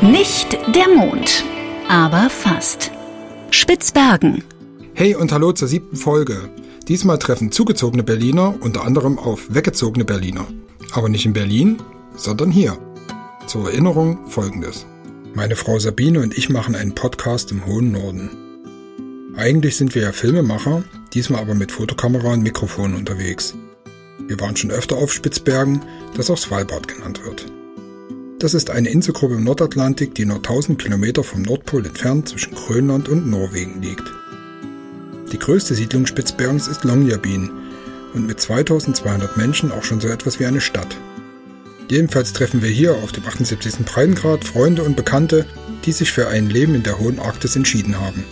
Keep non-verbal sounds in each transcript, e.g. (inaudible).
Nicht der Mond, aber fast. Spitzbergen. Hey und hallo zur siebten Folge. Diesmal treffen zugezogene Berliner unter anderem auf weggezogene Berliner. Aber nicht in Berlin, sondern hier. Zur Erinnerung folgendes. Meine Frau Sabine und ich machen einen Podcast im hohen Norden. Eigentlich sind wir ja Filmemacher, diesmal aber mit Fotokamera und Mikrofon unterwegs. Wir waren schon öfter auf Spitzbergen, das auch Svalbard genannt wird. Das ist eine Inselgruppe im Nordatlantik, die nur 1000 Kilometer vom Nordpol entfernt zwischen Grönland und Norwegen liegt. Die größte Siedlung Spitzbergens ist Longyearbyen und mit 2200 Menschen auch schon so etwas wie eine Stadt. Jedenfalls treffen wir hier auf dem 78. Breitengrad Freunde und Bekannte, die sich für ein Leben in der hohen Arktis entschieden haben.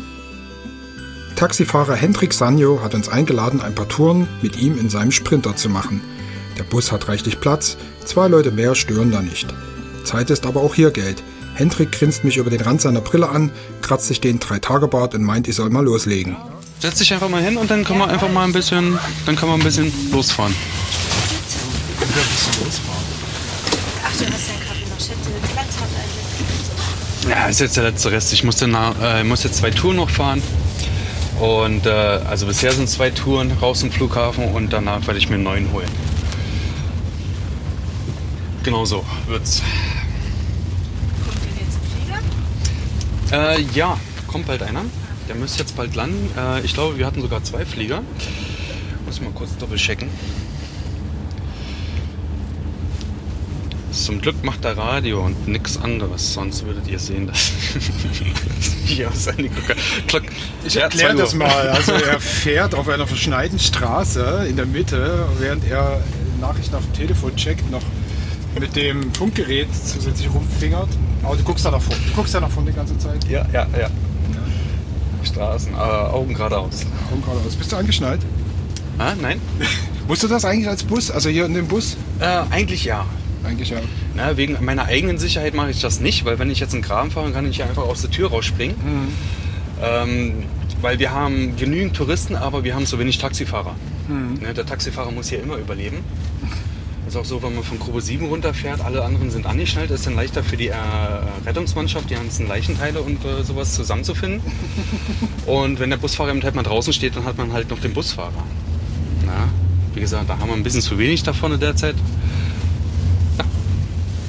Taxifahrer Hendrik Sanjo hat uns eingeladen, ein paar Touren mit ihm in seinem Sprinter zu machen. Der Bus hat reichlich Platz, zwei Leute mehr stören da nicht. Zeit ist aber auch hier Geld. Hendrik grinst mich über den Rand seiner Brille an, kratzt sich den Drei-Tage-Bart und meint, ich soll mal loslegen. Setz dich einfach mal hin und dann können wir einfach mal ein bisschen, dann können wir ein bisschen losfahren. Ja, ist jetzt der letzte Rest. Ich muss, dann, äh, muss jetzt zwei Touren noch fahren. Und äh, also bisher sind zwei Touren raus zum Flughafen und danach werde ich mir einen neuen holen. Genau so wird's. Äh, ja, kommt bald einer. Der müsste jetzt bald landen. Äh, ich glaube, wir hatten sogar zwei Flieger. Muss mal kurz doppelt checken. Zum Glück macht er Radio und nichts anderes, sonst würdet ihr sehen, dass hier aus (laughs) Glocke. Ich erkläre das mal. Also (laughs) er fährt auf einer verschneiten Straße in der Mitte, während er Nachrichten auf dem Telefon checkt, noch mit dem Funkgerät zusätzlich rumfingert. Aber du guckst da nach vorne. Du guckst da nach vorne die ganze Zeit. Ja, ja, ja. Straßen, äh, Augen geradeaus. Komm geradeaus. Bist du angeschnallt? Ah, nein? (laughs) Musst du das eigentlich als Bus? Also hier in dem Bus? Äh, eigentlich ja. Eigentlich ja. Na, wegen meiner eigenen Sicherheit mache ich das nicht, weil wenn ich jetzt einen Graben fahre, kann ich ja einfach aus der Tür rausspringen. Ähm, weil wir haben genügend Touristen, aber wir haben so wenig Taxifahrer. Ne, der Taxifahrer muss hier immer überleben. (laughs) ist auch so, wenn man von Grube 7 runterfährt, alle anderen sind angeschnallt, ist dann leichter für die äh, Rettungsmannschaft, die ganzen Leichenteile und äh, sowas zusammenzufinden. (laughs) und wenn der Busfahrer eben halt mal draußen steht, dann hat man halt noch den Busfahrer. Na, wie gesagt, da haben wir ein bisschen zu wenig davon in der Zeit.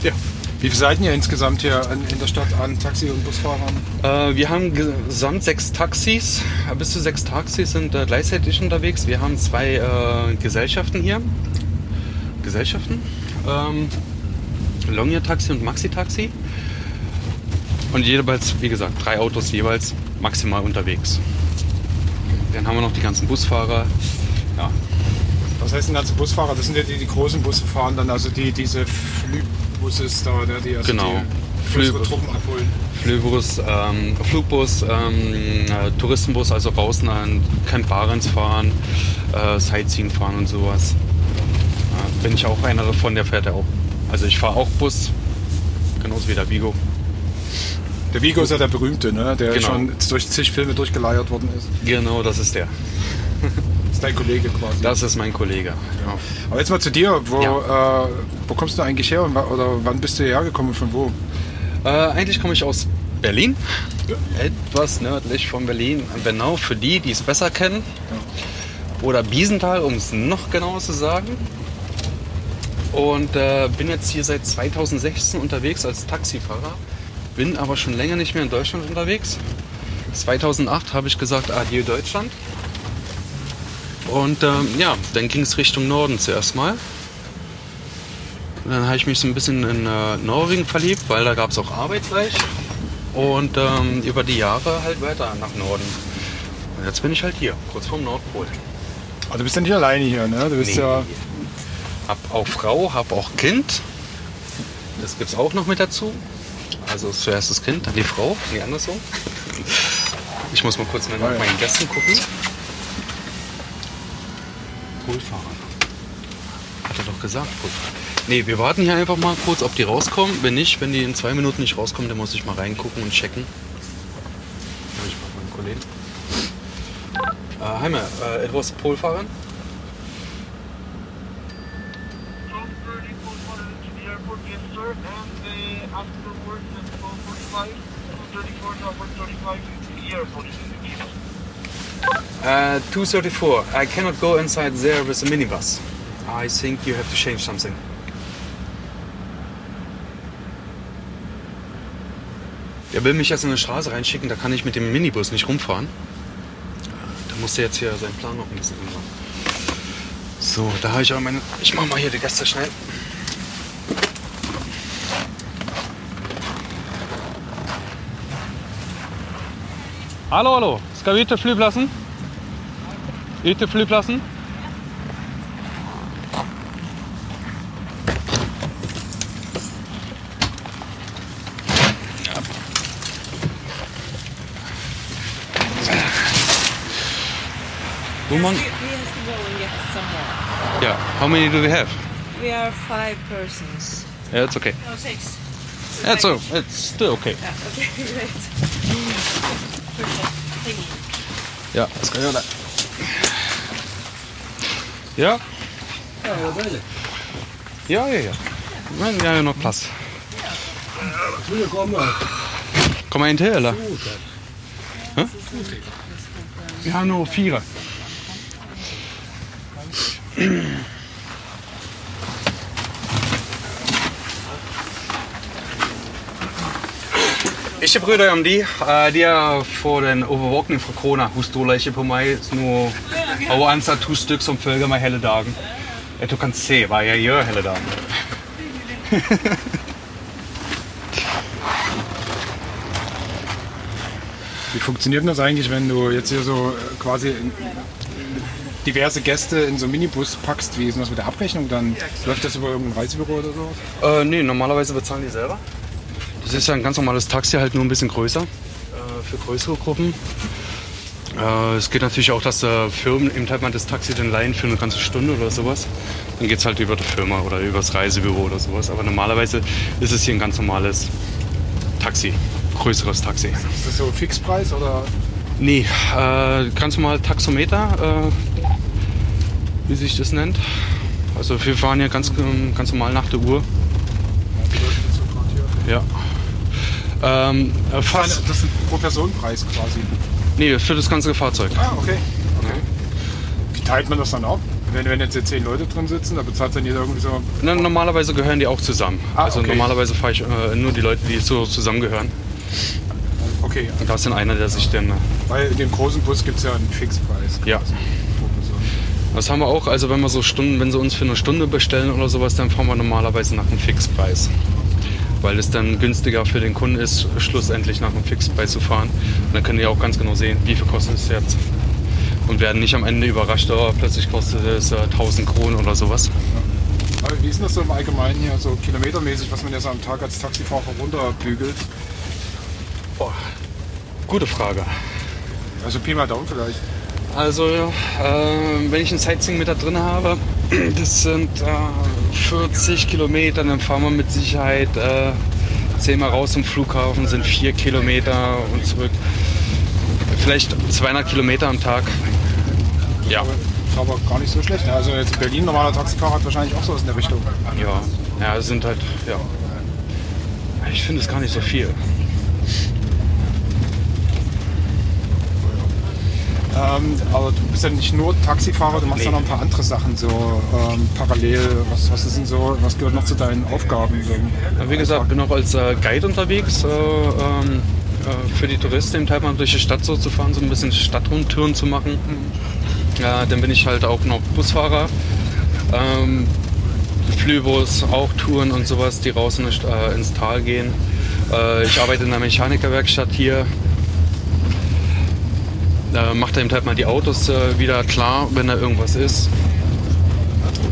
Ja. Wie viele seid ihr insgesamt hier in der Stadt an Taxi- und Busfahrern? Äh, wir haben gesamt sechs Taxis. Bis zu sechs Taxis sind äh, gleichzeitig unterwegs. Wir haben zwei äh, Gesellschaften hier. Gesellschaften. Ähm, Longyear Taxi und Maxi Taxi. Und jeweils, wie gesagt, drei Autos jeweils maximal unterwegs. Dann haben wir noch die ganzen Busfahrer. Ja, Was heißt denn ganze Busfahrer? Das sind ja die, die großen Busse fahren dann, also die diese Flugbuses da, ne, die also Genau. die größere Flügbus. Truppen abholen. Flugbus, ähm, Flugbus, ähm, äh, Touristenbus, also draußen an Camp Barents fahren, äh, Sightseeing fahren und sowas. Ja, bin ich auch einer davon, der fährt ja auch. Also ich fahre auch Bus, genauso wie der Vigo. Der Vigo ist ja der berühmte, ne? der Genau. schon durch zig Filme durchgeleiert worden ist. Genau, das ist der. Das (laughs) ist dein Kollege quasi. Das ist mein Kollege. Ja. Aber jetzt mal zu dir. Wo, äh, wo kommst du eigentlich her oder wann bist du hierher gekommen und von wo? Äh, eigentlich komme ich aus Berlin, etwas nördlich von Berlin. Genau, für die, die es besser kennen. Oder Biesenthal, um es noch genauer zu sagen. Und äh, bin jetzt hier seit 2016 unterwegs als Taxifahrer. Bin aber schon länger nicht mehr in Deutschland unterwegs. 2008 habe ich gesagt, adieu Deutschland. Und ähm, ja, dann ging es Richtung Norden zuerst mal. Und dann habe ich mich so ein bisschen in äh, Norwegen verliebt, weil da gab es auch Arbeit gleich. Und ähm, über die Jahre halt weiter nach Norden. Und jetzt bin ich halt hier, kurz vorm Nordpol. Also du bist ja nicht alleine hier, ne? Du bist Nee. ja. Hab auch Frau, hab auch Kind. Das gibt's auch noch mit dazu. Also zuerst das Kind, dann die Frau, nee, andersrum. Ich muss mal kurz nach meinen Gästen gucken. Poolfahrer. Hat er doch gesagt. Nee, wir warten hier einfach mal kurz, ob die rauskommen. Wenn nicht, wenn die in zwei Minuten nicht rauskommen, dann muss ich mal reingucken und checken. Ja, ich frag meinen Kollegen. Äh, Heime, äh, etwas Polfahren? Tom 30 Port to the airport, yes sir, and uh, afterwards at 12 Uh, 234. I cannot go inside there with a minibus. I think you have to change something. Er will mich jetzt in eine Straße reinschicken, da kann ich mit dem Minibus nicht rumfahren. Da muss er jetzt hier seinen Plan noch ein bisschen ändern. So, da habe ich auch meine. Ich mache mal hier die Gäste schnell. Hallo, hallo. Skal vi ut til flyplassen? Ut til flyplassen? Wo man, We have to go and get some more. yeah. How many do we have? We are five persons. Yeah, it's okay. No, six. That's so. It's still okay. Yeah, okay, (laughs) great. Ja, das kan jag Ja? Ja, ja, ja. Men jeg har nok plass. Kommer en til, eller? Hæ? Vi har nå Ikke bry deg om de. Eh, De er for den overvåkning fra korona. Hun stoler ikke på meg. Nå hun ansatt to stykker som følger meg hele dagen. At hun kan se hva jeg gjør hele dagen. (laughs) Wie funktioniert denn das eigentlich, wenn du jetzt hier so äh, quasi diverse Gäste in so einen Minibus packst? Wie ist das mit der Abrechnung? Dann läuft das über irgendein Reisebüro oder so? Äh, nee, normalerweise bezahlen die selber. Das ist ja ein ganz normales Taxi, halt nur ein bisschen größer. Äh, für größere Gruppen. Äh, es geht natürlich auch, dass äh, Firmen eben halt mal das Taxi dann leihen für eine ganze Stunde oder sowas. Dann geht es halt über die Firma oder über das Reisebüro oder sowas. Aber normalerweise ist es hier ein ganz normales Taxi, größeres Taxi. Ist das so ein Fixpreis oder? Nee, ganz normal Taxometer, wie sich das nennt. Also wir fahren ja ganz, ganz normal nach der Uhr. Ja. Ähm, äh, Das fast. ist ein pro Personenpreis quasi. Nee, für das ganze Fahrzeug. Ah, okay. okay. Wie teilt man das dann auf? Wenn, wenn jetzt hier zehn Leute drin sitzen, da bezahlt dann jeder irgendwie so. Na, normalerweise gehören die auch zusammen. Ah, also okay. normalerweise fahre ich äh, nur die Leute, die so zusammengehören. Okay, Und da ist dann einer, der sich dann. äh, weil in dem großen Bus gibt es ja einen Fixpreis. Ja. quasi Person. Das haben wir auch. Also wenn wir so Stunden, wenn sie uns für eine Stunde bestellen oder sowas, dann fahren wir normalerweise nach einem Fixpreis. Weil es dann günstiger für den Kunden ist, schlussendlich nach einem Fixpreis zu fahren. Und dann können die auch ganz genau sehen, wie viel kostet es jetzt. Und werden nicht am Ende überrascht, oh, plötzlich kostet es äh, 1000 Kronen oder sowas. Aber wie ist denn das so im Allgemeinen hier, so kilometermäßig, was man jetzt am Tag als Taxifahrer runterbügelt? Boah, gute Frage. Also Pi mal Daumen vielleicht. Also, äh, wenn ich ein Sightseeing mit da drin habe, das sind äh, 40 Kilometer, dann fahren wir mit Sicherheit äh, zehnmal raus zum Flughafen, sind 4 Kilometer und zurück. Vielleicht 200 Kilometer am Tag. Ja, Ist aber gar nicht so schlecht. ne? Also jetzt in Berlin, normaler Taxifahrer hat wahrscheinlich auch sowas in der Richtung. ja, ja, sind halt, ja. Ich finde es gar nicht so viel. Ähm, aber du bist ja nicht nur Taxifahrer, du machst Nee. ja noch ein paar andere Sachen so ähm, parallel. Was, was ist denn so, was gehört noch zu deinen Aufgaben? So? Wie gesagt, bin auch als äh, Guide unterwegs äh, ähm, äh, für die Touristen, eben halt mal durch die Stadt so zu fahren, so ein bisschen Stadtrundtouren zu machen. Ja, dann bin ich halt auch noch Busfahrer. Ähm, Flübus, auch Touren und sowas, die raus in äh, ins Tal gehen. Äh, ich arbeite in einer Mechanikerwerkstatt hier. Äh, macht eben halt mal die Autos äh, wieder klar, wenn da irgendwas ist.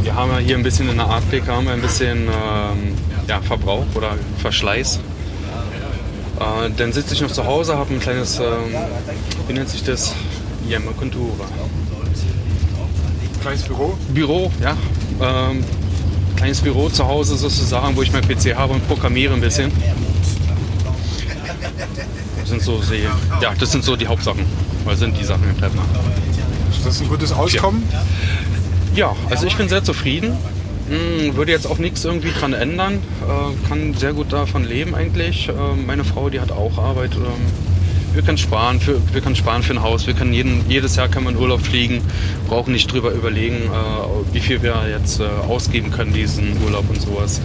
Wir haben ja hier ein bisschen in der Arktik haben wir ein bisschen ähm, ja, Verbrauch oder Verschleiß. Äh, dann sitze ich noch zu Hause, habe ein kleines, ähm, wie nennt sich das? Yammer Kontura. Kleines Büro. Büro, ja. Ähm, kleines Büro zu Hause sozusagen, wo ich mein PC habe und programmiere ein bisschen. Das sind so die, ja, das sind so die Hauptsachen. Weil sind die Sachen im Treppen. Ist das ein gutes Auskommen? Ja, also ich bin sehr zufrieden. Hm, würde jetzt auch nichts irgendwie dran ändern. Äh, kann sehr gut davon leben eigentlich. Äh, meine Frau, die hat auch Arbeit. Ähm, wir können sparen für, wir können sparen für ein Haus. Wir können jeden, jedes Jahr können wir in Urlaub fliegen. Brauchen nicht drüber überlegen, äh, wie viel wir jetzt ausgeben können diesen Urlaub und sowas.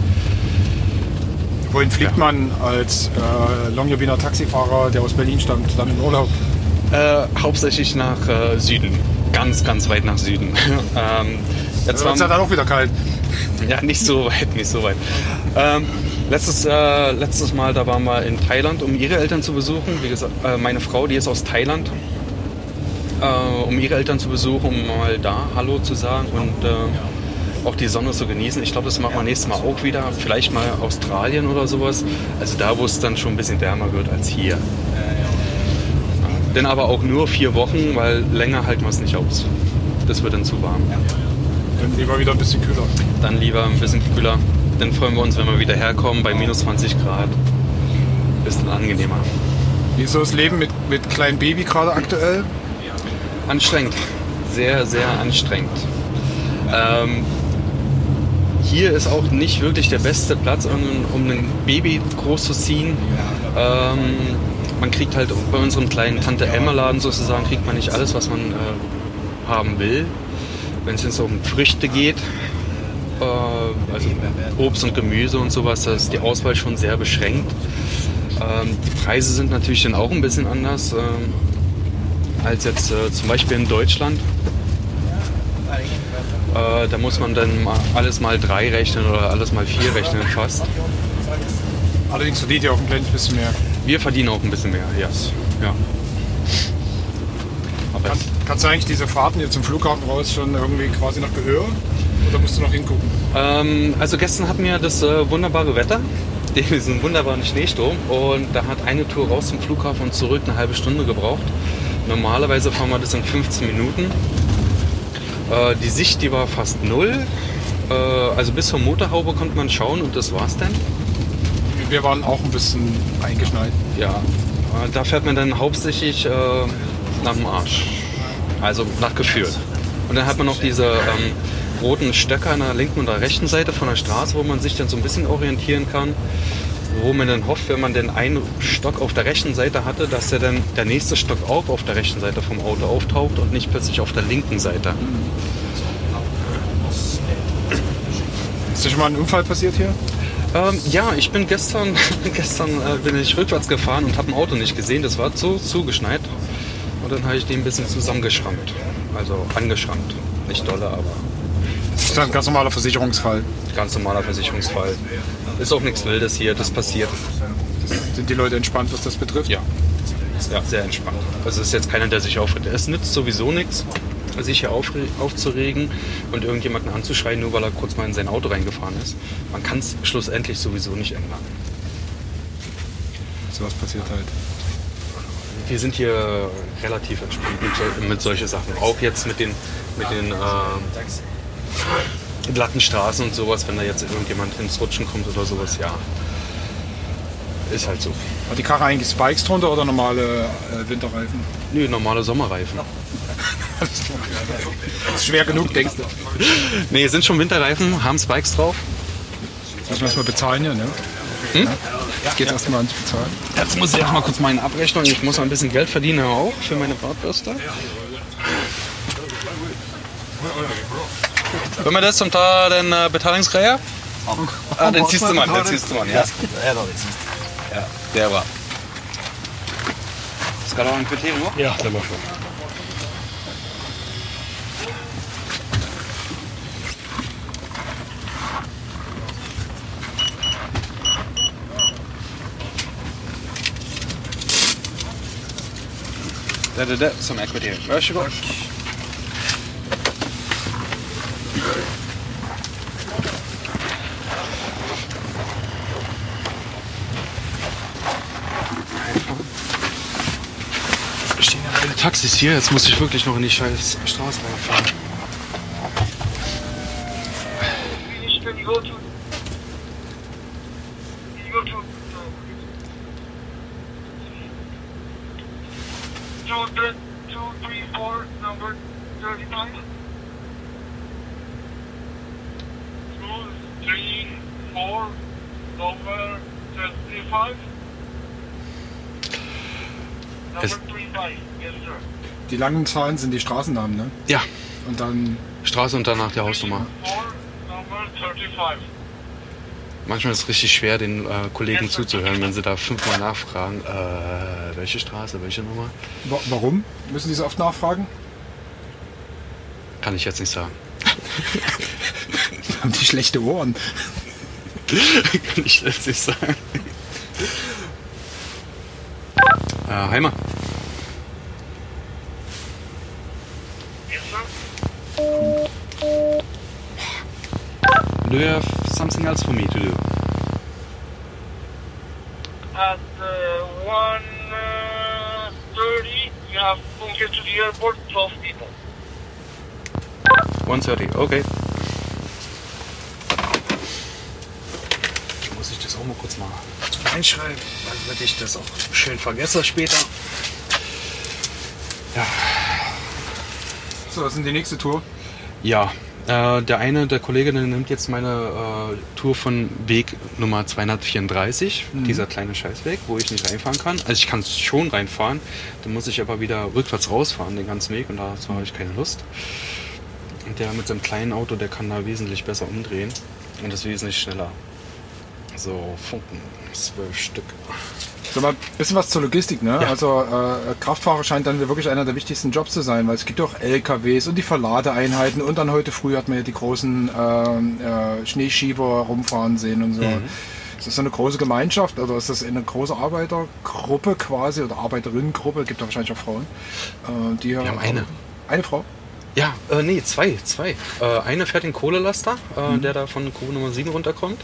Wohin fliegt Ja. man als äh, Longyearbyener Taxifahrer, der aus Berlin stammt, dann in Urlaub? Äh, hauptsächlich nach äh, Süden. Ganz, ganz weit nach Süden. (laughs) ähm, jetzt wird es ja dann auch wieder kalt. ja, nicht so weit, nicht so weit. Ähm, letztes, äh, letztes Mal, da waren wir in Thailand, um ihre Eltern zu besuchen. Wie gesagt, äh, meine Frau, die ist aus Thailand. Äh, um ihre Eltern zu besuchen, um mal da Hallo zu sagen und auch die Sonne zu genießen. Ich glaube, das machen wir nächstes Mal auch wieder. Vielleicht mal Australien oder sowas. Also da, wo es dann schon ein bisschen wärmer wird als hier. Denn aber auch nur vier Wochen, weil länger halten wir es nicht aus. Das wird dann zu warm. Dann lieber wieder ein bisschen kühler. Dann lieber ein bisschen kühler. Dann freuen wir uns, wenn wir wieder herkommen bei minus 20 Grad. Bisschen angenehmer. Wie ist so das Leben mit, mit kleinem Baby gerade aktuell? Anstrengend. Sehr, sehr anstrengend. Ähm, hier ist auch nicht wirklich der beste Platz, um, um ein Baby groß zu ziehen. Ähm, man kriegt halt bei unserem kleinen Tante-Emma-Laden sozusagen, kriegt man nicht alles, was man äh, haben will. Wenn es jetzt um Früchte geht, äh, also Obst und Gemüse und sowas, da ist die Auswahl schon sehr beschränkt. Ähm, die Preise sind natürlich dann auch ein bisschen anders ähm, als jetzt äh, zum Beispiel in Deutschland. Äh, da muss man dann alles mal drei rechnen oder alles mal vier rechnen fast. Allerdings verdient ihr auch ein kleines bisschen mehr. Wir verdienen auch ein bisschen mehr, yes. ja. Kann, kannst du eigentlich diese Fahrten hier zum Flughafen raus schon irgendwie quasi nach Gehör? Oder musst du noch hingucken? Ähm, also gestern hatten wir das äh, wunderbare Wetter, (laughs) diesen wunderbaren Schneesturm und da hat eine Tour raus zum Flughafen und zurück eine halbe Stunde gebraucht. Normalerweise fahren wir das in 15 Minuten. Äh, die Sicht, die war fast null. Äh, also bis zur Motorhaube konnte man schauen und das war's dann. Wir waren auch ein bisschen eingeschneit. Ja, da fährt man dann hauptsächlich äh, nach dem Arsch. Also nach Gefühl. Und dann hat man noch diese ähm, roten Stöcker an der linken und der rechten Seite von der Straße, wo man sich dann so ein bisschen orientieren kann. Wo man dann hofft, wenn man den einen Stock auf der rechten Seite hatte, dass der dann der nächste Stock auch auf der rechten Seite vom Auto auftaucht und nicht plötzlich auf der linken Seite. Ist dir schon mal ein Unfall passiert hier? Ähm, ja, ich bin gestern, (laughs) gestern äh, bin ich rückwärts gefahren und habe ein Auto nicht gesehen. Das war so zugeschneit. Und dann habe ich den ein bisschen zusammengeschrammt. Also angeschrammt. Nicht dolle, aber Das ist ein ganz normaler Versicherungsfall. ganz normaler Versicherungsfall. Ist auch nichts Wildes hier, das passiert. Sind die Leute entspannt, was das betrifft? Ja. Ja, sehr entspannt. Also es ist jetzt keiner, der sich aufregt. Es nützt sowieso nichts, sich hier aufzuregen und irgendjemanden anzuschreien, nur weil er kurz mal in sein Auto reingefahren ist. Man kann es schlussendlich sowieso nicht ändern. Sowas passiert halt. Wir sind hier relativ entspannt mit, sol mit solchen Sachen. Auch jetzt mit den, mit den ähm, glatten Straßen und sowas, wenn da jetzt irgendjemand ins Rutschen kommt oder sowas, ja. Ist halt so. Hat die Karre eigentlich Spikes drunter oder normale äh, Winterreifen? Nö, normale Sommerreifen. Das (laughs) ist schwer genug, denkst du. Nee, sind schon Winterreifen, haben Spikes drauf. Das müssen wir erstmal bezahlen hier, ne? Hm? Ja. Geht erstmal ans Bezahlen. Jetzt muss ich auch mal kurz meine Abrechnung. Ich muss ein bisschen Geld verdienen auch für meine Bratwürste. Wenn wir das zum Teil den äh, Betalungsgreier? Ah, den ziehst du mal, den ziehst du mal, ja. Ja, der war. Skal du ha en kvittering òg? Ja, det må få. Det er det, det som er kvittering. Vær så god. Es stehen beide Taxis hier. Jetzt muss ich wirklich noch in die scheiß Straße reinfahren. Es- Die langen Zahlen sind die Straßennamen, ne? Ja, Und dann Straße und danach die Hausnummer. Manchmal ist es richtig schwer, den äh, Kollegen zuzuhören, wenn sie da fünfmal nachfragen, äh, welche Straße, welche Nummer. wa warum? Müssen die so oft nachfragen? Kann ich jetzt nicht sagen. (laughs) Haben die schlechte Ohren? (laughs) Kann ich jetzt nicht sagen. Äh, Heimer, Yes, sir. do you have something else for me to do? At uh, one uh, thirty, you have to get to the airport. Twelve people. 1.30, okay. Muss ich das auch mal kurz mal reinschreiben, damit ich das auch schön vergesse später. So, was ist denn die nächste Tour? Ja, äh, der eine, der Kollege, der nimmt jetzt meine äh, Tour von Weg Nummer 234, dieser kleine Scheißweg, wo ich nicht reinfahren kann. Also ich kann schon reinfahren, dann muss ich aber wieder rückwärts rausfahren den ganzen Weg und dazu habe ich keine Lust. Und der mit seinem kleinen Auto, der kann da wesentlich besser umdrehen und ist wesentlich schneller. So, Funken, zwölf Stück. Sag mal, bisschen was zur Logistik, ne? Ja. Also äh, Kraftfahrer scheint dann wirklich einer der wichtigsten Jobs zu sein, weil es gibt auch LKWs und die Verladeeinheiten und dann heute früh hat man ja die großen ähm, äh, Schneeschieber rumfahren sehen und so. Mhm. Ist das so eine große Gemeinschaft oder ist das eine große Arbeitergruppe quasi oder Arbeiterinnengruppe? Gibt da wahrscheinlich auch Frauen. Äh, die Wir haben eine. Eine Frau? Ja, äh, nee, zwei, zwei. Äh, eine fährt den Kohlelaster, äh, der da von Kuh Nummer 7 runterkommt.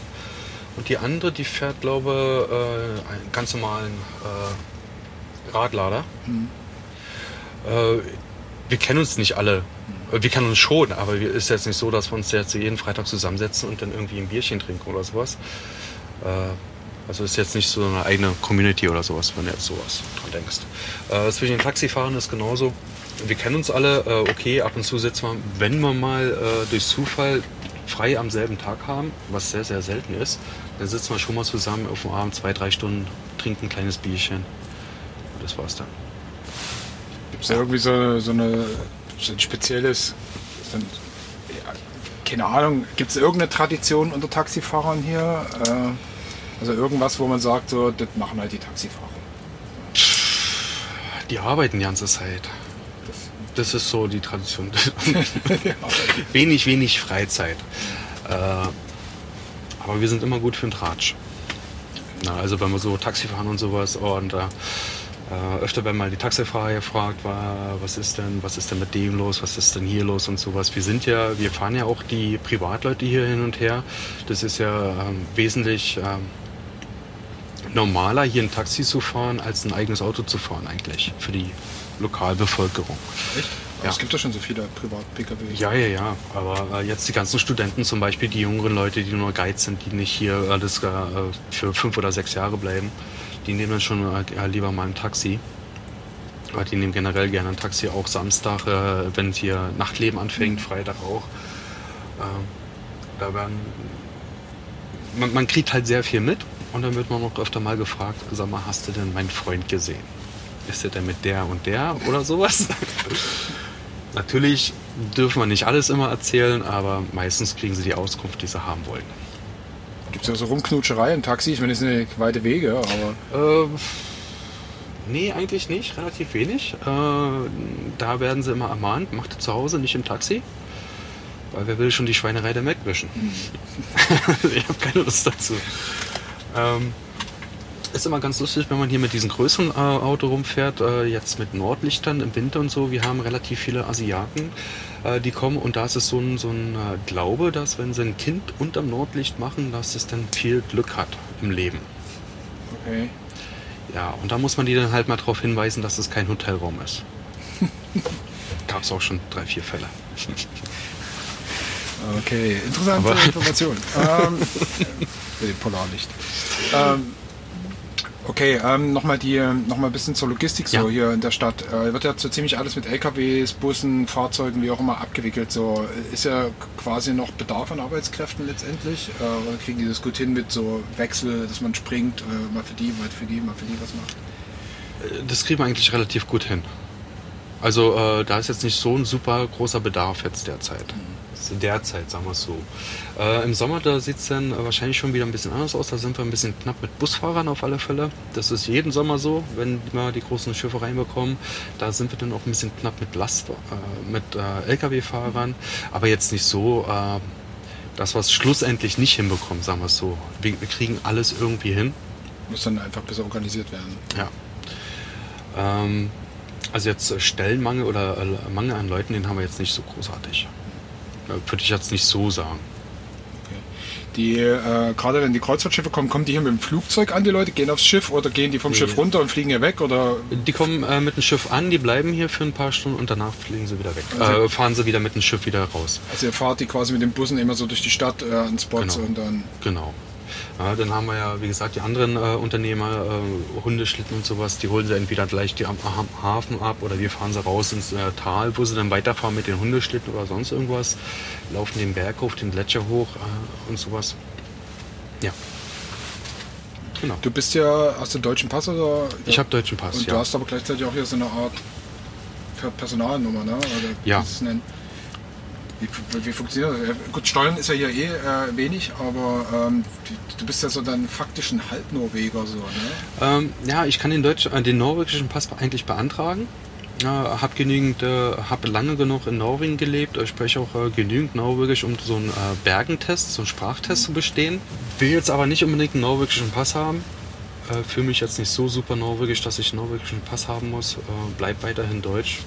Und die andere, die fährt, glaube äh, einen ganz normalen äh, Radlader. Äh, wir kennen uns nicht alle. Äh, Wir kennen uns schon, aber es ist jetzt nicht so, dass wir uns jetzt jeden Freitag zusammensetzen und dann irgendwie ein Bierchen trinken oder sowas. Äh, also ist jetzt nicht so eine eigene Community oder sowas, wenn du jetzt sowas dran denkst. Äh, zwischen den Taxifahrern ist genauso. Wir kennen uns alle, äh, okay, ab und zu sitzen wir, wenn wir mal äh, durch Zufall frei am selben Tag haben, was sehr, sehr selten ist, dann sitzen wir schon mal zusammen auf dem Abend zwei, drei Stunden, trinken ein kleines Bierchen. Und das war's dann. Gibt es da irgendwie so, so, eine, so ein spezielles, so ein, ja, keine Ahnung, gibt es irgendeine Tradition unter Taxifahrern hier? Äh, also irgendwas, wo man sagt, so, das machen halt die Taxifahrer. Die arbeiten die ganze Zeit. Das ist so die Tradition. (laughs) wenig, wenig Freizeit. Äh, aber wir sind immer gut für den Tratsch. Na, also wenn wir so Taxi fahren und sowas und äh, äh, öfter werden mal die Taxifahrer gefragt, war, was ist denn, was ist denn mit dem los, was ist denn hier los und sowas. Wir sind ja, wir fahren ja auch die Privatleute hier hin und her. Das ist ja ähm, wesentlich ähm, normaler, hier ein Taxi zu fahren, als ein eigenes Auto zu fahren eigentlich für die Lokalbevölkerung. Echt? Ja. Es gibt ja schon so viele Privat-Pkw. Ja, ja, ja. Aber äh, jetzt die ganzen Studenten zum Beispiel, die jüngeren Leute, die nur Guides sind, die nicht hier alles äh, für fünf oder sechs Jahre bleiben, die nehmen dann schon äh, lieber mal ein Taxi. Aber die nehmen generell gerne ein Taxi, auch Samstag, äh, wenn hier Nachtleben anfängt, Freitag auch. Ähm, da werden. Man, man kriegt halt sehr viel mit und dann wird man auch öfter mal gefragt, sag mal, hast du denn meinen Freund gesehen? Ist der denn mit der und der oder sowas? (laughs) Natürlich dürfen wir nicht alles immer erzählen, aber meistens kriegen sie die Auskunft, die sie haben wollen. Gibt es ja so Rumknutscherei im Taxi? Ich meine, das sind weite Wege, aber Ähm, nee, eigentlich nicht, relativ wenig. Äh, da werden sie immer ermahnt, macht ihr zu Hause, nicht im Taxi. Weil wer will schon die Schweinerei der Mac wischen? (laughs) ich habe keine Lust dazu. Ähm, ist immer ganz lustig, wenn man hier mit diesem größeren äh, Auto rumfährt, äh, jetzt mit Nordlichtern im Winter und so. Wir haben relativ viele Asiaten, äh, die kommen und da ist es so ein, so ein äh, Glaube, dass wenn sie ein Kind unterm Nordlicht machen, dass es dann viel Glück hat im Leben. okay. Ja, und da muss man die dann halt mal darauf hinweisen, dass es kein Hotelraum ist. (laughs) Gab es auch schon drei, vier Fälle. Okay, interessante Aber- Information. (laughs) ähm, dem Polarlicht. Ähm, Okay, ähm, nochmal die, noch mal ein bisschen zur Logistik so Ja. hier in der Stadt. Äh, wird ja so ziemlich alles mit LKWs, Bussen, Fahrzeugen, wie auch immer abgewickelt. So ist ja quasi noch Bedarf an Arbeitskräften letztendlich. Äh, oder kriegen die das gut hin mit so Wechsel, dass man springt, äh, mal für die, mal für die, mal für die was macht? Das kriegen wir eigentlich relativ gut hin. Also äh, da ist jetzt nicht so ein super großer Bedarf jetzt derzeit. Derzeit, sagen wir es so. Äh, Im Sommer, da sieht es dann wahrscheinlich schon wieder ein bisschen anders aus. Da sind wir ein bisschen knapp mit Busfahrern auf alle Fälle. Das ist jeden Sommer so, wenn wir die großen Schiffe reinbekommen. Da sind wir dann auch ein bisschen knapp mit Last, äh, mit äh, Lkw-Fahrern. Aber jetzt nicht so, äh, dass wir es schlussendlich nicht hinbekommen, sagen wir es so. Wir, wir kriegen alles irgendwie hin. Muss dann einfach besser organisiert werden. Ja. Ähm, also jetzt äh, Stellenmangel oder äh, Mangel an Leuten, den haben wir jetzt nicht so großartig. Ja, Würde ich jetzt nicht so sagen. Die, äh, gerade wenn die Kreuzfahrtschiffe kommen, kommen die hier mit dem Flugzeug an, die Leute, gehen aufs Schiff oder gehen die vom Nee. Schiff runter und fliegen hier weg? Oder Die kommen äh, mit dem Schiff an, die bleiben hier für ein paar Stunden und danach fliegen sie wieder weg. Also- Äh, fahren sie wieder mit dem Schiff wieder raus. also ihr fahrt die quasi mit den Bussen immer so durch die Stadt äh, an Spots Genau. und dann. Genau. Ja, dann haben wir ja, wie gesagt, die anderen äh, Unternehmer, äh, Hundeschlitten und sowas, die holen sie entweder gleich die am, am Hafen ab oder wir fahren sie raus ins äh, Tal, wo sie dann weiterfahren mit den Hundeschlitten oder sonst irgendwas, laufen den Berg hoch, den Gletscher hoch äh, und sowas. Ja. Genau. Du bist ja, hast du einen deutschen Pass oder? Ich habe deutschen Pass, Und ja. du hast aber gleichzeitig auch hier so eine Art Per- Personalnummer, ne? Oder Ja. es nennen. Wie, wie funktioniert das? Gut, Steuern ist ja hier eh äh, wenig, aber ähm, du, bist ja so dann faktisch ein Halbnorweger so, ne? Ähm, ja, ich kann den, Deutsch, äh, den norwegischen Pass eigentlich beantragen. Äh, hab genügend, äh, hab lange genug in Norwegen gelebt, äh, spreche auch äh, genügend Norwegisch, um so einen äh, Bergentest, so einen Sprachtest zu bestehen. Will jetzt aber nicht unbedingt einen norwegischen Pass haben. Äh, Fühle mich jetzt nicht so super norwegisch, dass ich einen norwegischen Pass haben muss. Äh, bleib weiterhin deutsch.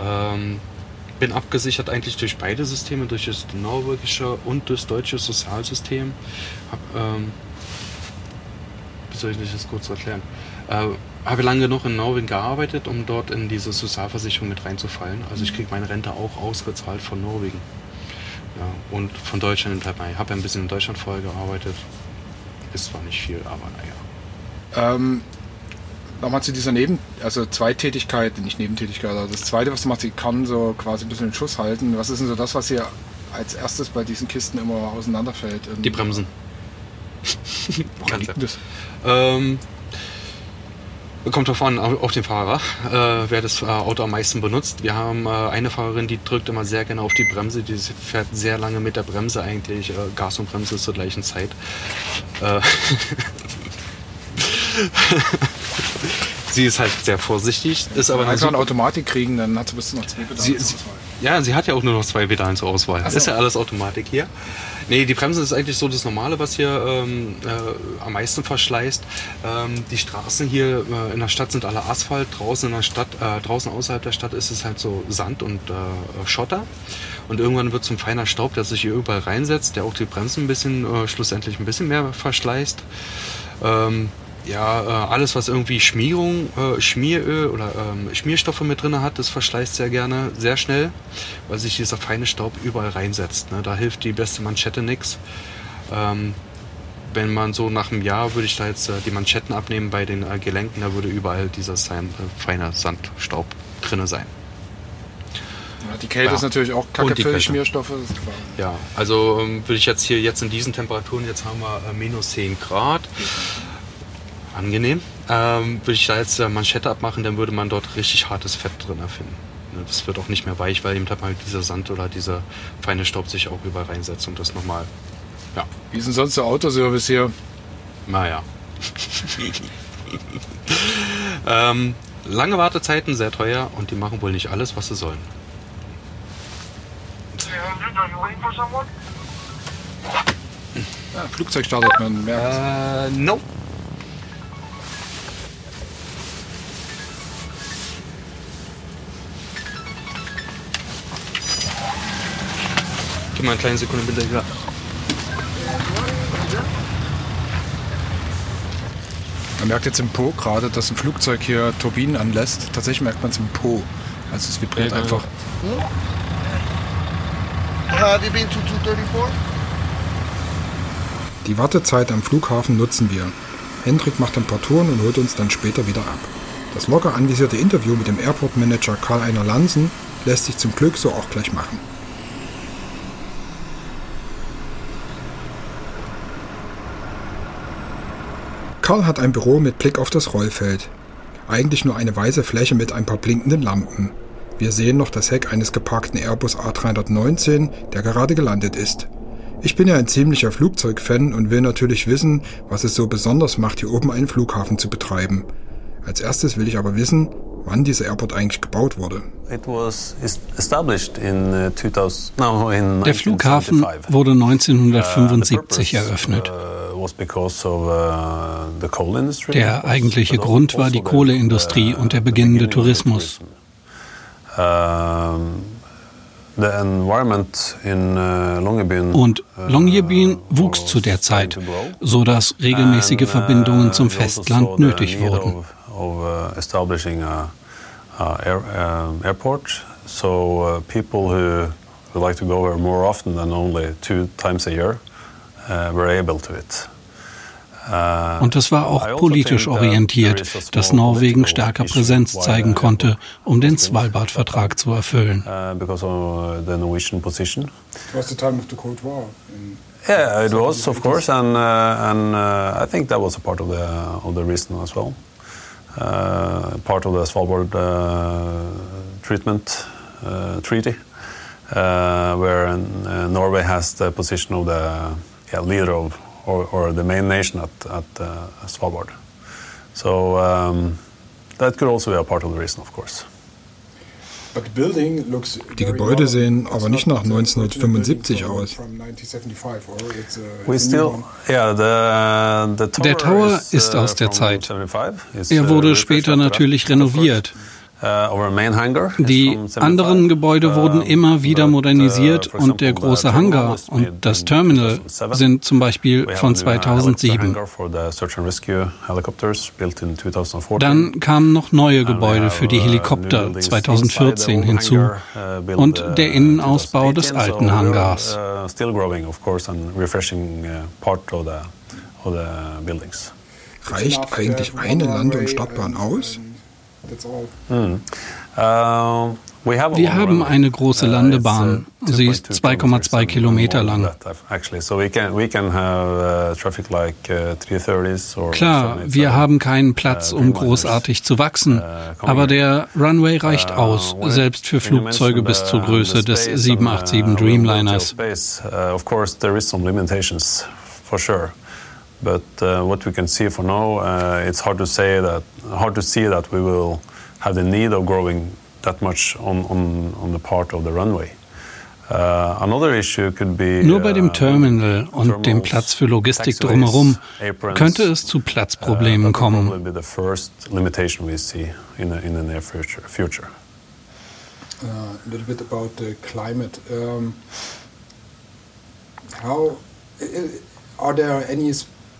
Ähm, bin abgesichert eigentlich durch beide Systeme, durch das norwegische und das deutsche Sozialsystem. Hab, ähm, wie soll ich das kurz erklären? Äh, habe lange genug in Norwegen gearbeitet, um dort in diese Sozialversicherung mit reinzufallen. Also ich kriege meine Rente auch ausgezahlt von Norwegen. Ja, und von Deutschland dabei. Habe ja ein bisschen in Deutschland vorher gearbeitet. Ist zwar nicht viel, aber naja. Ähm, Nochmal zu dieser Neben-, also Zweitätigkeit, nicht Nebentätigkeit, also das zweite, was du machst, die kann so quasi ein bisschen den Schuss halten. Was ist denn so das, was hier als erstes bei diesen Kisten immer auseinanderfällt? Die Bremsen. (laughs) Woran liegt das? Ähm, kommt drauf an, auf den Fahrer, äh, wer das äh, Auto am meisten benutzt. Wir haben äh, eine Fahrerin, die drückt immer sehr gerne auf die Bremse, die fährt sehr lange mit der Bremse eigentlich, äh, Gas und Bremse zur gleichen Zeit. (laughs) Sie ist halt sehr vorsichtig, ist aber eine Einfach eine Automatik kriegen, dann hat sie bis noch zwei Pedale Sie, sie, ja, sie hat ja auch nur noch zwei Pedalen zur Auswahl. So. Ist ja alles Automatik hier. Nee, die Bremse ist eigentlich so das Normale, was hier ähm, äh, am meisten verschleißt. Ähm, die Straßen hier äh, in der Stadt sind alle Asphalt. Draußen in der Stadt, äh, draußen außerhalb der Stadt ist es halt so Sand und äh, Schotter. Und irgendwann wird zum feiner Staub, der sich hier überall reinsetzt, der auch die Bremsen ein bisschen, äh, schlussendlich ein bisschen mehr verschleißt. Ähm, ja, äh, alles was irgendwie Schmierung, äh, Schmieröl oder ähm, Schmierstoffe mit drin hat, das verschleißt sehr gerne, sehr schnell, weil sich dieser feine Staub überall reinsetzt. Ne? Da hilft die beste Manschette nix. Ähm, wenn man so nach einem Jahr würde ich da jetzt äh, die Manschetten abnehmen bei den äh, Gelenken, da würde überall dieser äh, feiner Sandstaub drinne sein. Ja, die Kälte Ja. ist natürlich auch kacke für die. Schmierstoffe. Ja, also ähm, würde ich jetzt hier jetzt in diesen Temperaturen, jetzt haben wir minus 10 Grad, angenehm, ähm, würde ich da jetzt äh, Manschette abmachen, dann würde man dort richtig hartes Fett drin erfinden. Ne, Das wird auch nicht mehr weich, weil eben halt mal dieser Sand oder dieser feine Staub sich auch überall reinsetzt und das nochmal, ja, Wie ist denn sonst der Autoservice hier? naja. (laughs) ähm, lange Wartezeiten, sehr teuer und die machen wohl nicht alles, was sie sollen. 300, are you waiting for someone? Ja, Flugzeug startet man. Merkt Äh, no. Gib mal eine kleine Sekunde bitte hier. Man merkt jetzt im Po gerade, dass ein Flugzeug hier Turbinen anlässt. Tatsächlich merkt man es im Po. Also es vibriert Ja, einfach. Have you been to 234? Die Wartezeit am Flughafen nutzen wir. Hendrik macht ein paar Touren und holt uns dann später wieder ab. Das locker anvisierte Interview mit dem Airport Manager Karl-Einer Lansen lässt sich zum Glück so auch gleich machen. Karl hat ein Büro mit Blick auf das Rollfeld. Eigentlich nur eine weiße Fläche mit ein paar blinkenden Lampen. Wir sehen noch das Heck eines geparkten Airbus A319, der gerade gelandet ist. Ich bin ja ein ziemlicher Flugzeugfan und will natürlich wissen, was es so besonders macht, hier oben einen Flughafen zu betreiben. Als erstes will ich aber wissen, wann dieser Airport eigentlich gebaut wurde. It was is- established in uh, 2000, no, in Der Flughafen 1975. wurde Uh, the 1975 purpose, eröffnet. Uh, Der eigentliche Grund war also die Kohleindustrie uh, und der beginnende Tourismus. uh, Und Longyearbyen wuchs zu der Zeit, so dass regelmäßige Verbindungen zum also Festland nötig wurden. Like to go there more often than only two times a year uh, were able to it. Uh, Und es war auch also politisch there orientiert, dass Norwegen stärker Präsenz zeigen the konnte, um den. Svalbard-Vertrag zu erfüllen. uh, Cold War. Yeah, it was, of course, and uh, and uh, I think that was a part of the of the reason as well. Uh, part of the Svalbard uh, treatment uh, treaty, uh, where uh, Norway has the position of the yeah, leader of or, or the main nation at at uh, Svalbard. So um, that could also be a part of the reason, of course. Die Gebäude sehen aber nicht nach 1975 aus. We still, yeah, the, the tower Der Tower is, ist uh, aus der from Zeit. 75. Is, Er uh, wurde später natürlich renoviert. Uh, is Die from 75. anderen Gebäude wurden Um, immer wieder uh, modernisiert for und der example, große Hangar und das in Terminal 2007. sind zum Beispiel von a new helicopter 2007. hangar for the search and rescue helicopters built in 2014. Dann kamen noch neue Gebäude für die uh, Helikopter new buildings 2014 inside the old hinzu uh, und uh, der Innenausbau des 2018. alten Hangars. uh, still growing, of course, and refreshing uh, part of the, of the buildings. Reicht eigentlich eine Land- und Stadtbahn aus? Mm. Uh, we have a Wir haben runway. eine große Uh, Landebahn. it's, uh, Sie ist 2.2 2,2 Kilometer lang. than that, Actually, so we can we can have uh, traffic like uh, 330s or Klar, 787. wir haben keinen Platz, um großartig zu wachsen, aber der Runway reicht aus, selbst für Flugzeuge bis zur Größe des 787 Dreamliners. But uh, what we can see for now, uh, it's hard to say that hard to see that we will have the need of growing that much on, on, on the part of the runway. Uh, another issue could be, Nur bei dem Terminal und dem terminals, Platz für Logistik taxiways, drumherum aprons, könnte es zu Platzproblemen that will be the first limitation we see in the, in the near future. future. Uh, a little bit about the climate. Um, how are there any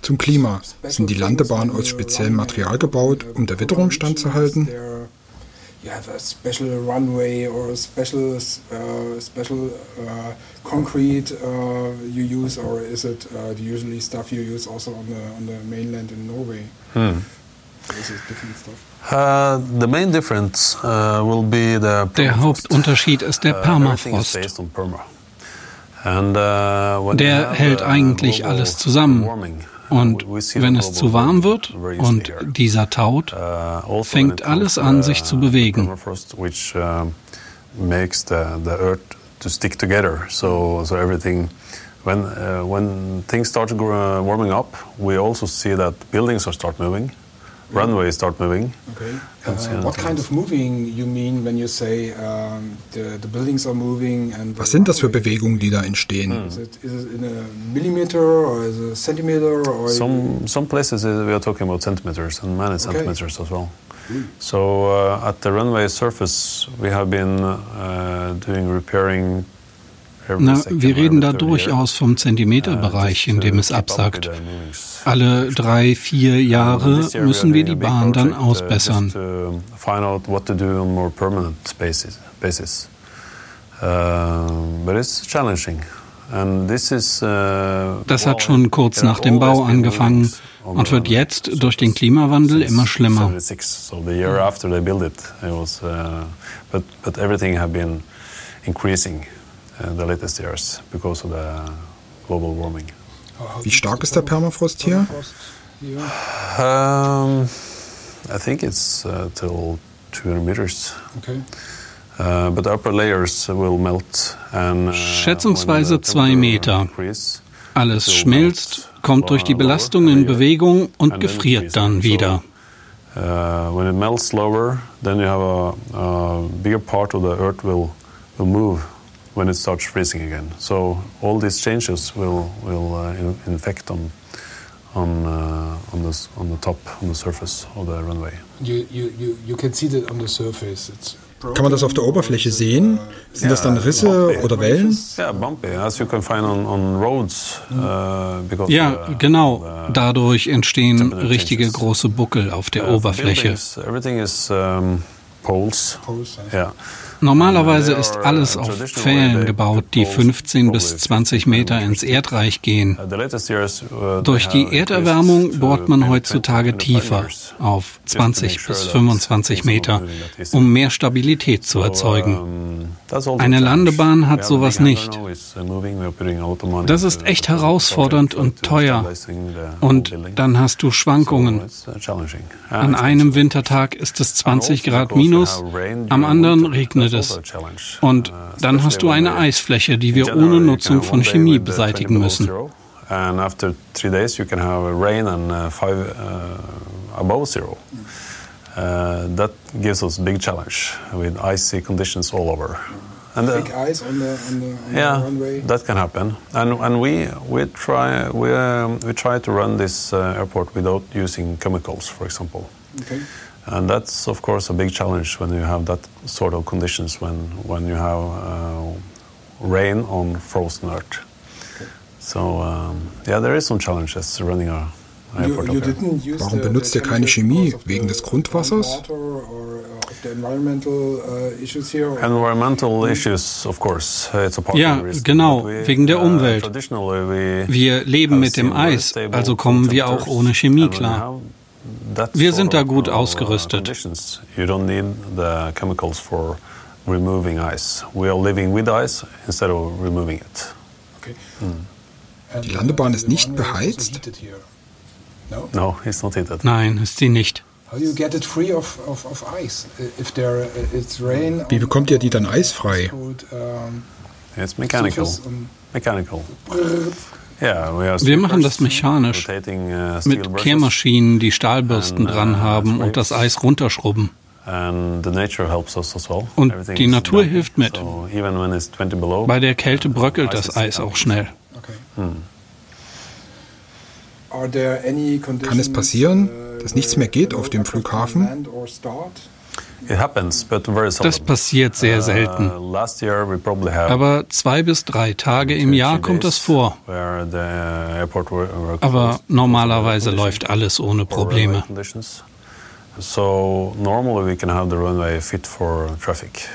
Zum Klima. Sind die Landebahnen aus speziellem Material gebaut, um der Witterung standzuhalten? You have a special runway or a special uh, special uh, concrete uh, you use, or is it the usually stuff you use also on the on the mainland in Norway? Hmm. Or is it different stuff? The main difference will be the Der. Hauptunterschied ist der Permafrost. Der hält eigentlich alles zusammen. Und wenn es zu warm wird und dieser taut, Uh, also fängt alles an, sich zu bewegen. Permafrost, which makes the, the earth to stick together. So, so everything, when, uh, when things start warming up, we also see that buildings are start moving, runways start moving. Okay. Uh, what kind of moving you mean when you say um, the, the buildings are moving and Was sind das für Bewegungen, die da entstehen? Is it, is it in a millimeter or is it a centimeter or Some some places uh, we are talking about centimeters and many centimeters as well. Mm. So uh, at the runway surface, we have been uh, doing repairing. Na, wir reden da durchaus vom uh, Zentimeterbereich, in dem es absackt. with the movings. Alle drei, vier Jahre müssen wir die Bahn dann uh, ausbessern. Uh, uh, Das hat schon kurz nach dem Bau angefangen und wird jetzt durch den Klimawandel immer schlimmer. Uh, increasing uh, the latest years because of the global warming. Wie stark ist der Permafrost hier? Um, I think it's uh, till 200 meters. Okay. Uh, but the upper layers will melt and, uh, Schätzungsweise zwei Meter. Alles schmilzt, kommt durch die Belastung in Bewegung und gefriert dann wieder. Uh, when it melts lower, then you have a, a bigger part of the earth will, will move when it starts freezing again. So all these changes will, will uh, in, infect on, on, uh, on, this, on the top, on the surface of the runway. You, you, you, you can see that on the surface. It's Kann man das auf der Oberfläche sehen? Sind das dann Risse oder Wellen? Yeah, bumpy, as you can find on, on roads. Uh, because Ja, of the- genau. Dadurch entstehen richtige große Buckel auf der uh, the Oberfläche. Everything is poles. poles. Yeah. Normalerweise ist alles auf Pfählen gebaut, die poles 15 bis probably 20 Meter ins Erdreich gehen. Durch die Erderwärmung bohrt man heutzutage 20, 25 tiefer, auf Just to make 20 sure bis that 25 things are not Meter, um mehr Stabilität zu erzeugen. Eine. Landebahn hat sowas nicht. Das ist echt herausfordernd for und teuer. Und dann hast du Schwankungen. An einem. Wintertag ist es 20 And also Grad minus, am anderen regnet es. also. Und Uh, dann hast du eine Eisfläche, die wir ohne Nutzung von Chemie with, 20 beseitigen müssen. And after three days, you can have rain and uh, five uh, above zero. Uh, that gives us big challenge with icy conditions all over. And, uh, Thick ice on the, on the, on yeah, the runway. that can happen. And and we we try we um, we try to run this uh, airport without using chemicals, for example. Okay. And that's of course a big challenge when you have that sort of conditions when when you have uh, rain on frozen earth. So um, yeah, there is some challenges running a You, airport you use Warum the- benutzt ihr keine chemicals Chemie? Wegen des Grundwassers? uh, environmental uh, issues here? or- Environmental issues, of course, it's a part Ja, of the reason. genau, wegen der uh, Umwelt. traditionally we Wir leben mit dem Eis, also kommen wir auch ohne Chemie you klar. Wir sind da gut uh, ausgerüstet. conditions, You don't need the chemicals for removing ice. We are living with ice instead of removing it. Okay. Hmm. Die Landebahn the ist nicht also beheizt? No? No, it's not heated. Nein, ist sie nicht. How do you get it free of, of, of ice? Uh, If there uh, it's rain. Wie bekommt ihr die dann eisfrei? It's mechanical. Mechanical. Wir machen das mechanisch, uh, Mit. Kehrmaschinen, die Stahlbürsten uh, dran haben und das Eis runterschrubben. Und die Natur hilft mit. So even when it's 20 below, Bei der Kälte bröckelt ice das is Eis auch schnell. Hmm. Kann es passieren, uh, dass nichts mehr geht auf dem Flughafen? Das passiert sehr selten. Uh, last year we probably have Aber zwei bis drei Tage im two, Jahr three kommt das days vor. Uh, were Aber normalerweise läuft alles ohne Probleme. conditions. So normally we can have the runway fit for traffic.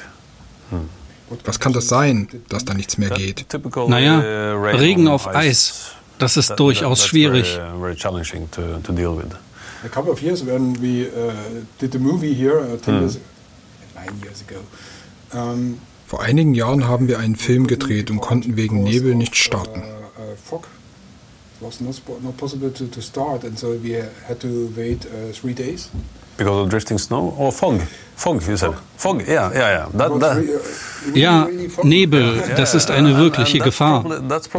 Was kann das sein, dass da nichts mehr That geht? typical, Naja, uh, Regen on auf ice, Eis, das ist that- durchaus that's schwierig. Uh. A couple of years when we uh, did the movie here, uh, 10 Hmm. years, nine years ago, um, Vor einigen Jahren haben wir einen Film gedreht und konnten wegen Nebel nicht starten. Uh, uh, fog. It was not, not possible to, to start, and so we had to wait uh, three days. Because of drifting snow or fog? Fog, you said. Fog, yeah, yeah, yeah. That, It was that, uh, really, Ja. Nebel, das ist eine wirkliche Gefahr.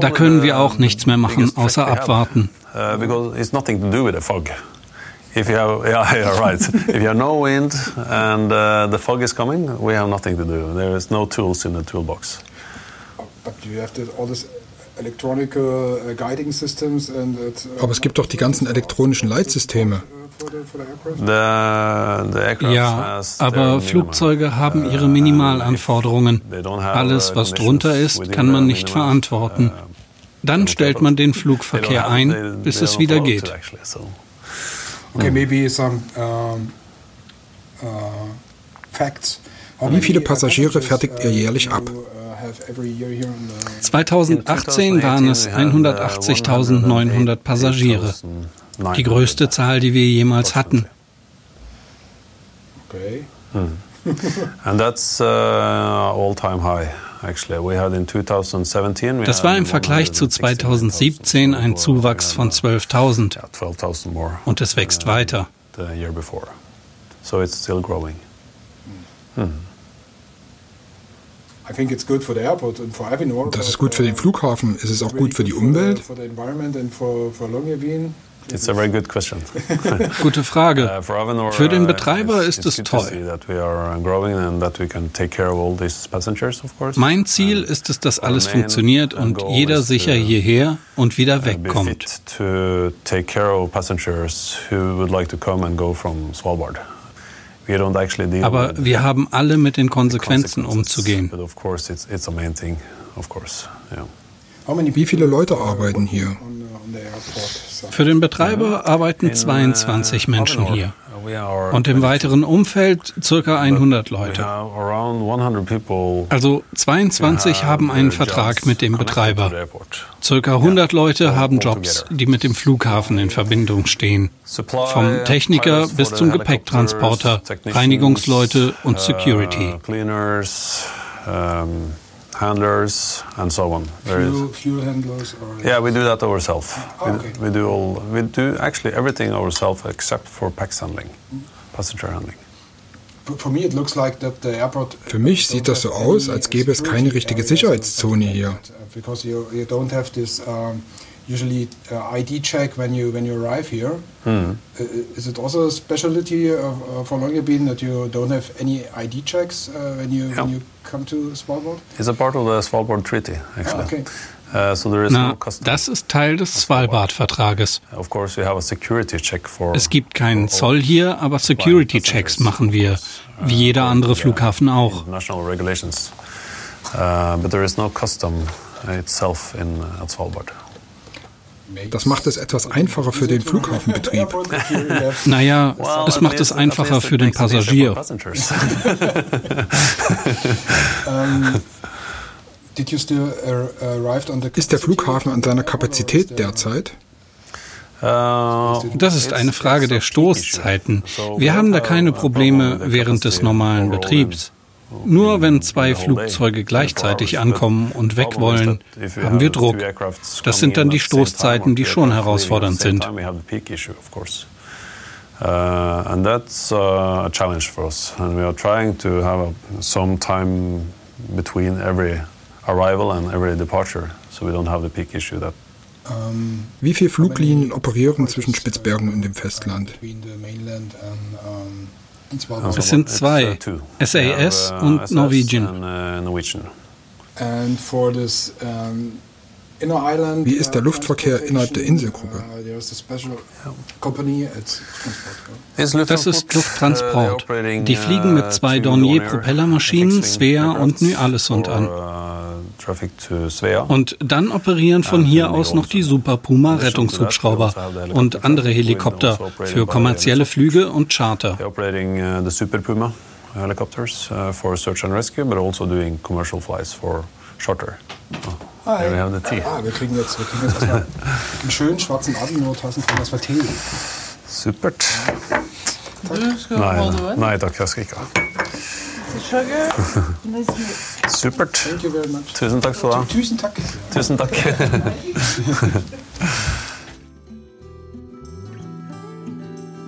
Da können wir auch nichts mehr machen, außer abwarten. Uh, because it's nothing to do with the fog. If you have, yeah, (laughs) yeah, right. if you have no wind and uh, the fog is coming, we have nothing to do. There is no tools in the toolbox. But you have to, all this uh, guiding systems and it, uh, Aber es gibt doch die ganzen elektronischen Leitsysteme. uh, Ja, aber minimum. Flugzeuge haben ihre Uh, Minimalanforderungen. Alles, uh, was drunter ist, kann the man nicht verantworten. Uh, Dann stellt man den Flugverkehr ein, bis es wieder geht. Okay, maybe some um, uh, facts. How Wie viele many, uh, Passagiere passengers, fertigt ihr uh, jährlich ab? uh, have every year here on the- 2018 waren es 180.900 Passagiere. Die größte Zahl, die wir jemals hatten. Okay. Mm. (laughs) And that's uh, all-time high. Das war im Vergleich zu 2017 ein Zuwachs von 12.000 und es wächst weiter. Hmm. Das ist gut für den Flughafen. Ist es auch gut für die Umwelt? It's a very good question. (laughs) Gute Frage. Uh, Für den Betreiber ist es toll. Mein Ziel ist es, dass alles funktioniert und jeder sicher hierher und wieder uh, wegkommt. Aber wir haben alle mit den Konsequenzen umzugehen. Wie viele Leute arbeiten hier? Für den Betreiber arbeiten 22 Menschen hier. Und im weiteren Umfeld circa 100 Leute. Also 22 haben einen Vertrag mit dem Betreiber. Circa 100 Leute haben Jobs, die mit dem Flughafen in Verbindung stehen. Vom Techniker bis zum Gepäcktransporter, Reinigungsleute und Security handlers and so on. Fuel, fuel handlers? Or yeah, we do that ourselves. Oh, okay. we, we, do all, we do actually everything ourselves except for pax handling, passenger handling. Für mich sieht das so aus, als gäbe es keine richtige Sicherheitszone hier. Because you, you don't have this usually uh, ID check when you when you arrive here. Hmm. Uh, is it also a specialty of, uh, for Longyearbyen that you don't have any ID checks uh, when you yeah. when you come to Svalbard? It's a part of the Svalbard Treaty, actually. Ah, okay. Uh, so there is Na, no custom. das ist Teil des Svalbard-Vertrages. Of course, we have a security check for. Es gibt keinen Zoll hier, aber Security-Checks machen wir, wie jeder andere Flughafen auch. National regulations, uh, but there is no custom itself in uh, at Svalbard. Das macht es etwas einfacher für den Flughafenbetrieb. (laughs) Naja, es macht es einfacher für den Passagier. (laughs) Ist der Flughafen an seiner Kapazität derzeit? Das ist eine Frage der Stoßzeiten. Wir haben da keine Probleme während des normalen Betriebs. Nur wenn zwei Flugzeuge gleichzeitig ankommen und weg wollen, haben wir Druck. Das sind dann die Stoßzeiten, die schon herausfordernd sind. Uh, and that's uh, a challenge for us. And we are trying to have a, some time between every arrival and every departure, so we don't have the peak issue that Wie viele Fluglinien operieren zwischen Spitzbergen und dem Festland? Es sind zwei, SAS und Norwegian. Wie ist der Luftverkehr innerhalb der Inselgruppe? Das ist Lufttransport. Die fliegen mit zwei Dornier-Propellermaschinen, Svea und Ny-Alesund an. Und dann operieren von hier aus noch die Super Puma Rettungshubschrauber und andere Helikopter für kommerzielle Flüge und Charter. helicopters uh, for search and rescue, but also doing commercial flights for charter. Oh, ah, there we have the tea. Ah, wir kriegen jetzt, wir kriegen jetzt erstmal (laughs) einen schönen schwarzen Abendnotassen von erstmal Tee. Supert. Skal Nei, nei takk, jeg skal ikke ha. Sugar. (laughs) Supert. Thank you very much. Tusen takk skal du ha. Tusen takk. Tusen takk. (laughs)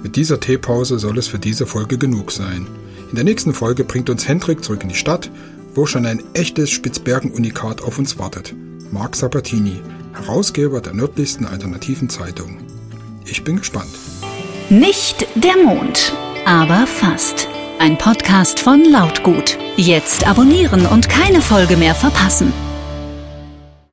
Mit dieser Teepause soll es für diese Folge genug sein. In der nächsten Folge bringt uns Hendrik zurück in die Stadt, wo schon ein echtes Spitzbergen-Unikat auf uns wartet. Marc Sabatini, Herausgeber der nördlichsten alternativen Zeitung. Ich bin gespannt. Nicht der Mond, aber fast. Ein Podcast von Lautgut. Jetzt abonnieren und keine Folge mehr verpassen.